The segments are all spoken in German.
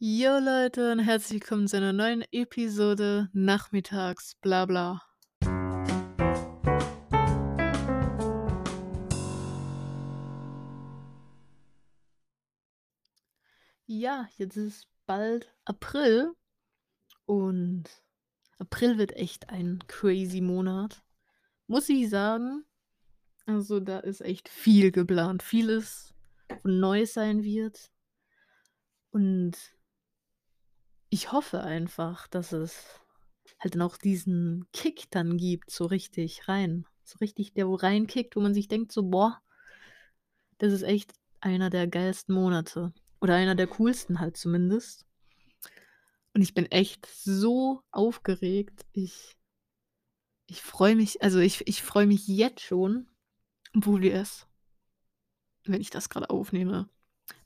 Jo Leute und herzlich willkommen zu einer neuen Episode Nachmittags Blabla. Ja, jetzt ist bald April und April wird echt ein crazy Monat. Muss ich sagen. Also da ist echt viel geplant. Vieles, wo neu sein wird. Und ich hoffe einfach, dass es halt dann auch diesen Kick dann gibt, so richtig rein. So richtig, der wo reinkickt, wo man sich denkt, so, boah, das ist echt einer der geilsten Monate. Oder einer der coolsten halt zumindest. Und ich bin echt so aufgeregt. Ich, ich freue mich, also ich, ich freue mich jetzt schon, obwohl wir es, wenn ich das gerade aufnehme,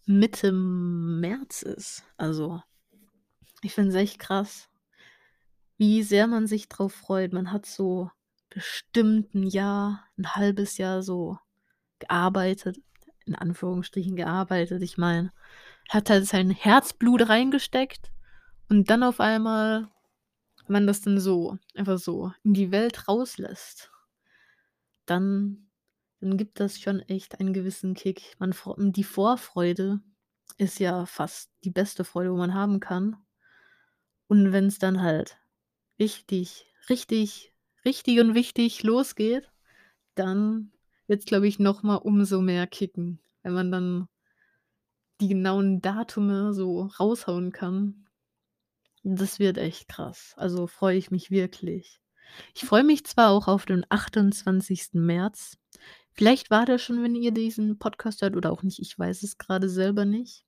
Mitte März ist. Also, ich finde es echt krass, wie sehr man sich drauf freut. Man hat so bestimmt ein Jahr, ein halbes Jahr so gearbeitet, in Anführungsstrichen gearbeitet. Ich meine, hat halt sein Herzblut reingesteckt und dann auf einmal, wenn man das dann so, einfach so in die Welt rauslässt, dann, dann gibt das schon echt einen gewissen Kick. Man, die Vorfreude ist ja fast die beste Freude, wo man haben kann. Und wenn es dann halt richtig, richtig, richtig und wichtig losgeht, dann wird es, glaube ich, noch mal umso mehr kicken, wenn man dann die genauen Datume so raushauen kann. Das wird echt krass. Also freue ich mich wirklich. Ich freue mich zwar auch auf den 28. März. Vielleicht war der schon, wenn ihr diesen Podcast hört oder auch nicht. Ich weiß es gerade selber nicht.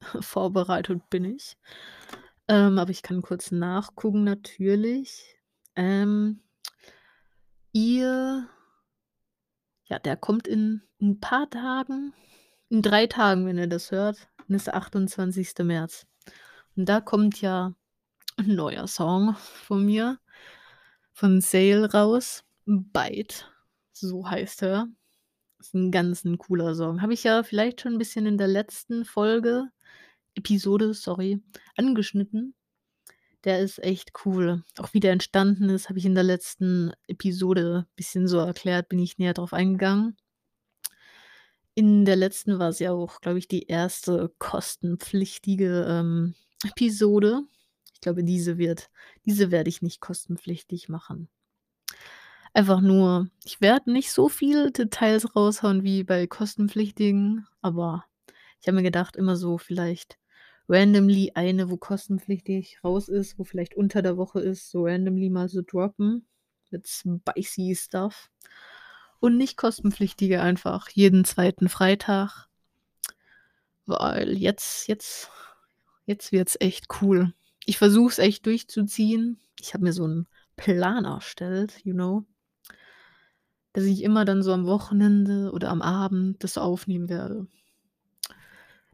Vorbereitet bin ich. Ähm, aber ich kann kurz nachgucken, natürlich. Ähm, ihr, ja, der kommt in ein paar Tagen, in drei Tagen, wenn ihr das hört, ist der 28. März. Und da kommt ja ein neuer Song von mir, von Sale raus. Bite, so heißt er. Ist ein ganz ein cooler Song. Habe ich ja vielleicht schon ein bisschen in der letzten Folge, Episode, sorry, angeschnitten. Der ist echt cool. Auch wie der entstanden ist, habe ich in der letzten Episode ein bisschen so erklärt, bin ich näher drauf eingegangen. In der letzten war es ja auch, glaube ich, die erste kostenpflichtige ähm, Episode. Ich glaube, diese wird, diese werde ich nicht kostenpflichtig machen. Einfach nur, ich werde nicht so viele Details raushauen wie bei kostenpflichtigen, aber ich habe mir gedacht, immer so vielleicht randomly eine, wo kostenpflichtig raus ist, wo vielleicht unter der Woche ist, so randomly mal so droppen mit spicy Stuff. Und nicht kostenpflichtige einfach jeden zweiten Freitag. Weil jetzt, jetzt, jetzt wird's echt cool. Ich versuche es echt durchzuziehen. Ich habe mir so einen Plan erstellt, you know. Dass ich immer dann so am Wochenende oder am Abend das aufnehmen werde.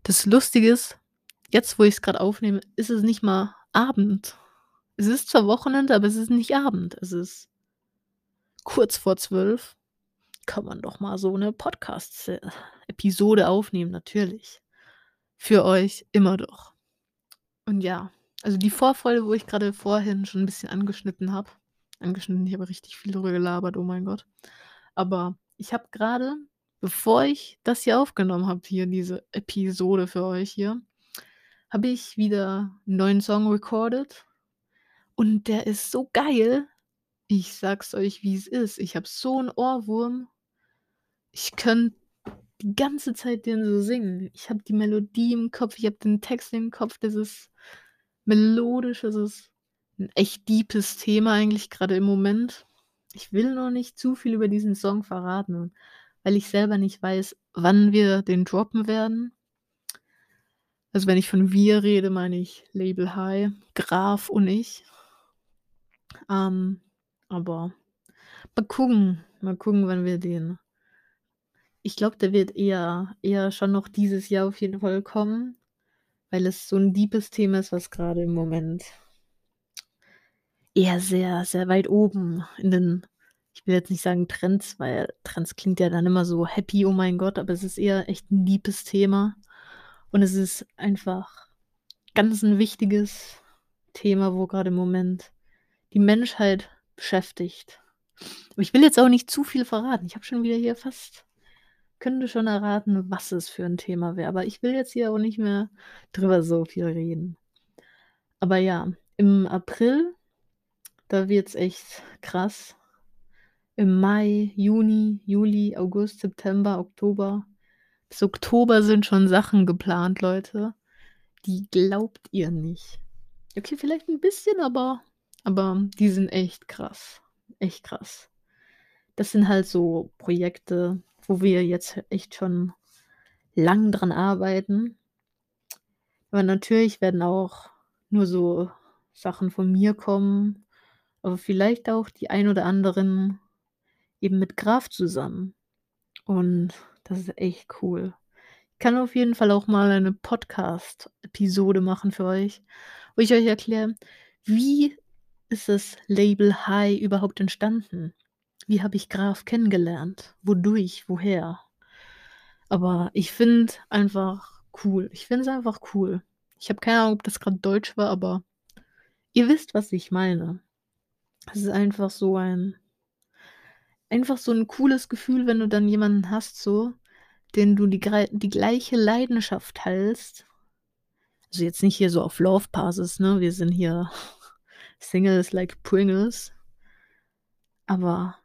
Das Lustige ist, jetzt, wo ich es gerade aufnehme, ist es nicht mal Abend. Es ist zwar Wochenende, aber es ist nicht Abend. Es ist kurz vor zwölf. Kann man doch mal so eine Podcast-Episode aufnehmen, natürlich. Für euch immer doch. Und ja, also die Vorfreude, wo ich gerade vorhin schon ein bisschen angeschnitten habe. Angeschnitten, ich habe richtig viel darüber gelabert, oh mein Gott. Aber ich habe gerade, bevor ich das hier aufgenommen habe, hier diese Episode für euch hier, habe ich wieder einen neuen Song recorded. Und der ist so geil. Ich sag's euch, wie es ist. Ich habe so einen Ohrwurm. Ich könnte die ganze Zeit den so singen. Ich habe die Melodie im Kopf, ich habe den Text im Kopf. Das ist melodisch, das ist ein echt deepes Thema eigentlich gerade im Moment. Ich will noch nicht zu viel über diesen Song verraten, weil ich selber nicht weiß, wann wir den droppen werden. Also wenn ich von wir rede, meine ich Label High, Graf und ich. Ähm, aber mal gucken, mal gucken, wann wir den. Ich glaube, der wird eher, eher schon noch dieses Jahr auf jeden Fall kommen, weil es so ein deepes Thema ist, was gerade im Moment eher sehr, sehr weit oben in den, ich will jetzt nicht sagen Trends, weil Trends klingt ja dann immer so happy, oh mein Gott, aber es ist eher echt ein deepes Thema. Und es ist einfach ganz 'n wichtiges Thema, wo grade im Moment die Menschheit beschäftigt. Aber ich will jetzt auch nicht zu viel verraten. Ich habe schon wieder hier fast könnte schon erraten, was es für 'n Thema wäre, aber ich will jetzt hier auch nicht mehr drüber so viel reden. Aber ja, im April, da wird's echt krass. Im Mai, Juni, Juli, August, September, Oktober bis Oktober sind schon Sachen geplant, Leute, die glaubt ihr nicht. Okay, vielleicht 'n bisschen, aber aber die sind echt krass, echt krass. Das sind halt so Projekte, wo wir jetzt echt schon lang dran arbeiten. Aber natürlich werden auch nur so Sachen von mir kommen, aber vielleicht auch die ein oder anderen eben mit Graf zusammen. Und das ist echt cool. Ich kann auf jeden Fall auch mal eine Podcast-Episode machen für euch, wo ich euch erkläre, wie ist das Label High überhaupt entstanden? Wie habe ich Graf kennengelernt? Wodurch? Woher? Aber ich finde einfach cool. Ich finde es einfach cool. Ich habe keine Ahnung, ob das grad Deutsch war, aber ihr wisst, was ich meine. Es ist einfach so ein einfach so 'n cooles Gefühl, wenn du dann jemanden hast so, den du die die gleiche Leidenschaft teilst. Also, jetzt nicht hier so auf Love-Basis, ne? Wir sind hier Singles like Pringles. Aber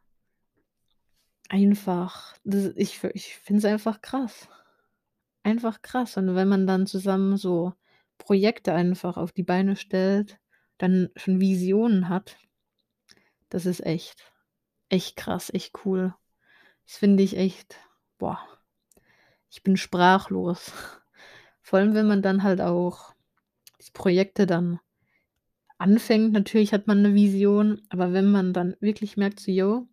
einfach, das ich ich finde es einfach krass. Einfach krass. Und wenn man dann zusammen so Projekte einfach auf die Beine stellt, dann schon Visionen hat das ist echt echt krass, echt cool. Das finde ich echt boah, ich bin sprachlos. Vor allem, wenn man dann halt auch die Projekte dann anfängt. Natürlich hat man 'ne Vision, aber wenn man dann wirklich merkt so: „Jo,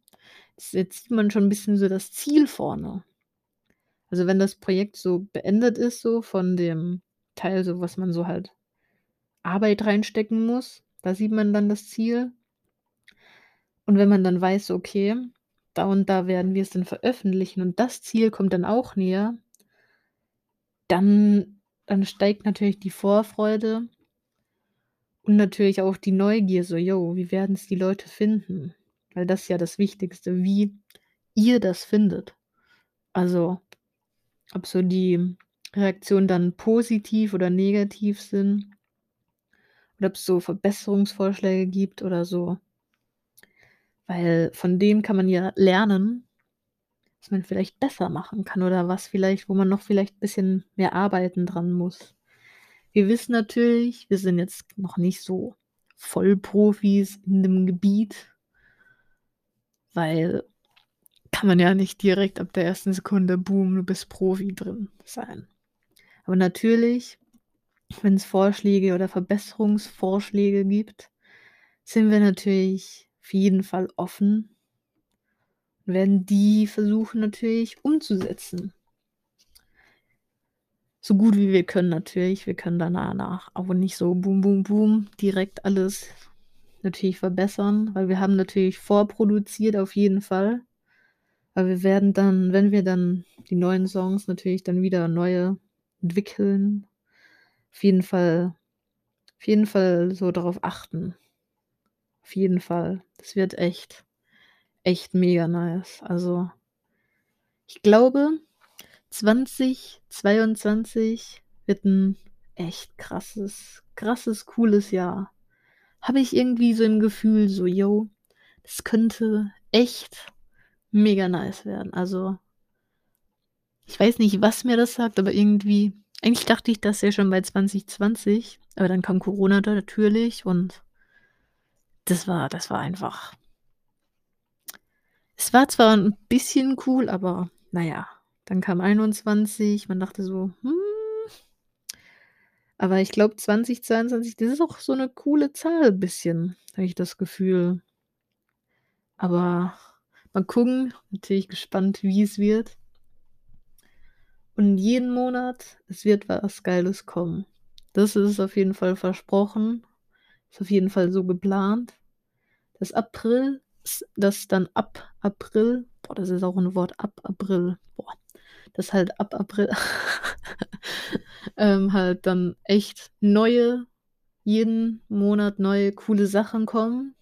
s jetzt sieht man schon 'n bisschen so das Ziel vorne.“ Also, wenn das Projekt so beendet ist so von dem Teil so, was man so halt Arbeit reinstecken muss, da sieht man dann das Ziel. Und wenn man dann weiß, „Okay, da und da werden wir es dann veröffentlichen und das Ziel kommt dann auch näher“ dann dann steigt natürlich die Vorfreude und natürlich auch die Neugier so: „Jo, wie werden's die Leute finden?“ Weil das ist ja das Wichtigste, wie ihr das findet. Also, ob so die Reaktionen dann positiv oder negativ sind oder ob's so Verbesserungsvorschläge gibt oder so. Weil von denen kann man ja lernen, was man vielleicht besser machen kann oder was vielleicht wo man noch vielleicht bisschen mehr arbeiten dran muss. Wir wissen natürlich, wir sind jetzt noch nicht so Vollprofis in dem Gebiet weil kann man ja nicht direkt ab der ersten Sekunde, boom, du bist Profi drin sein. Aber natürlich, wenn's Vorschläge oder Verbesserungsvorschläge gibt, sind wir natürlich auf jeden Fall offen werden die versuchen natürlich umzusetzen. So gut wie wir können natürlich. Wir können da na nach aber nicht so boom, boom, boom direkt alles natürlich verbessern, weil wir haben natürlich vorproduziert auf jeden Fall. Aber wir werden dann, wenn wir dann die neuen Songs natürlich dann wieder neue entwickeln, auf jeden Fall auf jeden Fall so darauf achten. Auf jeden Fall. Das wird echt echt mega nice. Also ich glaube, 2022 wird 'n echt krasses krasses, cooles Jahr. Habe ich irgendwie so im Gefühl so: „Jo, das könnte echt mega nice werden.“ Also ich weiß nicht, was mir das sagt, aber irgendwie eigentlich dachte ich das ja schon bei 2020, aber dann kam Corona da natürlich und das war das war einfach es war zwar 'n bisschen cool, aber na ja, dann kam 21, man dachte so: „Hm“ aber ich glaube 2022, das ist auch so 'ne coole Zahl bisschen, habe ich das Gefühl. Aber mal gucken, natürlich gespannt, wie es wird. Und jeden Monat, es wird was Geiles kommen. Das ist auf jeden Fall versprochen. Ist auf jeden Fall so geplant. Das April das dann ab April boah, das ist auch 'n Wort, ab April, boah, dass halt ab April ähm, halt dann echt neue jeden Monat neue coole Sachen kommen.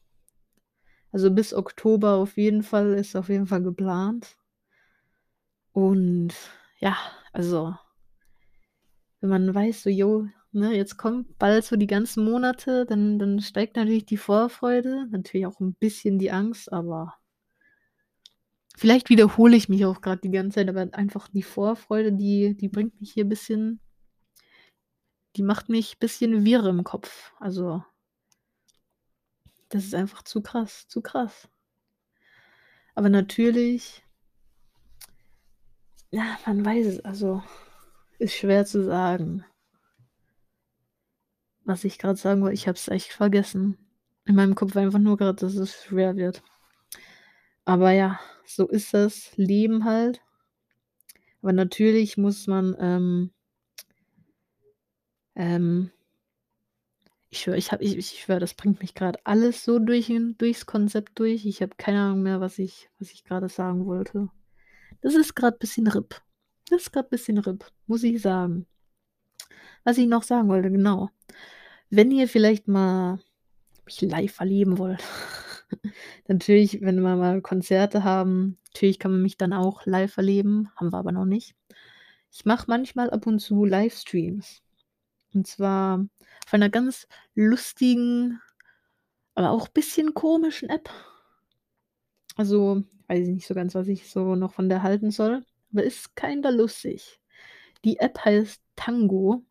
Also, bis Oktober auf jeden Fall ist auf jeden Fall geplant. Und ja, also wenn man weiß, so: „Jo, ne, jetzt kommt bald so die ganzen Monate“, dann dann steigt natürlich die Vorfreude, natürlich auch 'n bisschen die Angst, aber vielleicht wiederhole ich mich auch grad die ganze Zeit, aber einfach die Vorfreude, die die bringt mich hier bisschen die macht mich bisschen wirr im Kopf. Also das ist einfach zu krass, zu krass. Aber natürlich ja, man weiß es also, ist schwer zu sagen. Was ich grad sagen wollte, ich habe es echt vergessen. In meinem Kopf war einfach nur grad, dass es schwer wird. Aber ja, so ist das Leben halt. Aber natürlich muss man, ähm ähm ich schwöre, ich ich ich schwöre, das bringt mich grad alles so durch durchs Konzept durch. Ich habe keine Ahnung mehr, was ich was ich grade sagen wollte. Das ist grad bisschen RIP. Das ist grad bisschen RIP, muss ich sagen. Was ich noch sagen wollte, genau. Wenn ihr vielleicht mal mich live erleben wollt, natürlich, wenn wir mal Konzerte haben, natürlich kann man mich dann auch live erleben, haben wir aber noch nicht. Ich mache manchmal ab und zu Livestreams. Und zwar von 'ner ganz lustigen, aber auch bisschen komischen App. Also, weiß ich nicht so ganz, was ich so noch von der halten soll, aber ist kinda lustig. Die App heißt Tango.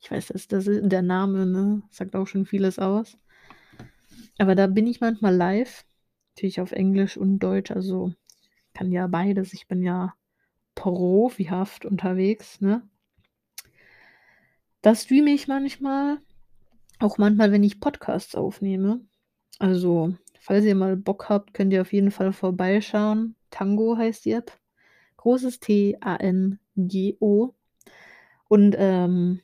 Ich weiß, dass das der Name, ne, sagt auch schon vieles aus. Aber da bin ich manchmal live, natürlich auf Englisch und Deutsch, also kann ja beides. Ich bin ja profihaft unterwegs, ne? Da streame ich manchmal, auch manchmal, wenn ich Podcasts aufnehme. Also, falls ihr mal Bock habt, könnt ihr auf jeden Fall vorbeischauen. Tango heißt die App. Großes T, A-N-G-O. Und, ähm,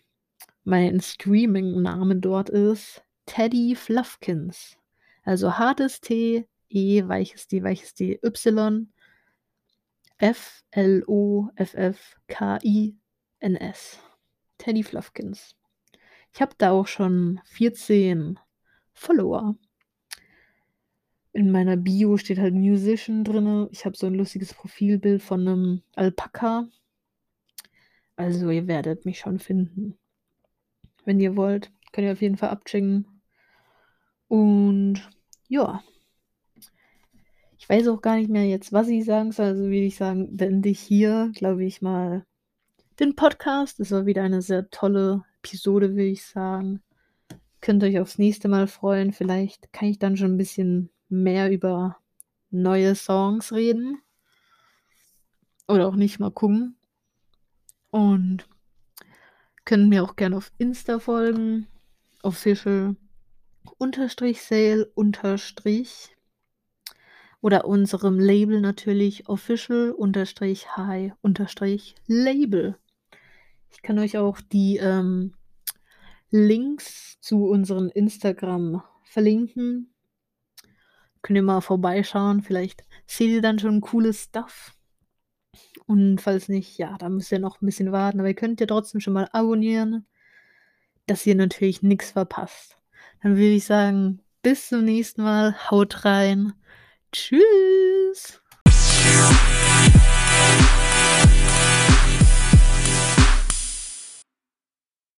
mein Streaming-Name dort ist Teddy Fluffkins. Also hartes T, E, weiches D, weiches D, Y, F-L-O-F-F-K-I-N-S. Teddy Fluffkins. Ich habe da auch schon 14 Follower. In meiner Bio steht halt Musician drinne. Ich habe so 'n lustiges Profilbild von 'nem Alpaka. Also, ihr werdet mich schon finden. Wenn ihr wollt, könnt ihr auf jeden Fall abchecken. Und ja. Ich weiß auch gar nicht mehr jetzt, was ich sagen soll, also würde ich sagen, beende ich hier, glaube ich mal, den Podcast. Es war wieder eine sehr tolle Episode, würde ich sagen. Könnt euch aufs nächste Mal freuen. Vielleicht kann ich dann schon 'n bisschen mehr über neue Songs reden. Oder auch nicht, mal gucken. Und könnt mir auch gerne auf Insta folgen, official unterstrich sale unterstrich oder unserem Label natürlich official unterstrich high unterstrich label. Ich kann euch auch die, ähm, Links zu unseren Instagram verlinken. Könnt ihr mal vorbeischauen, vielleicht seht ihr dann schon cooles Stuff. Und falls nicht, ja, dann müsst ihr noch 'n bisschen warten, aber ihr könnt ja trotzdem schon mal abonnieren, dass ihr natürlich nix verpasst. Dann würde ich sagen, bis zum nächsten Mal. Haut rein. Tschüss.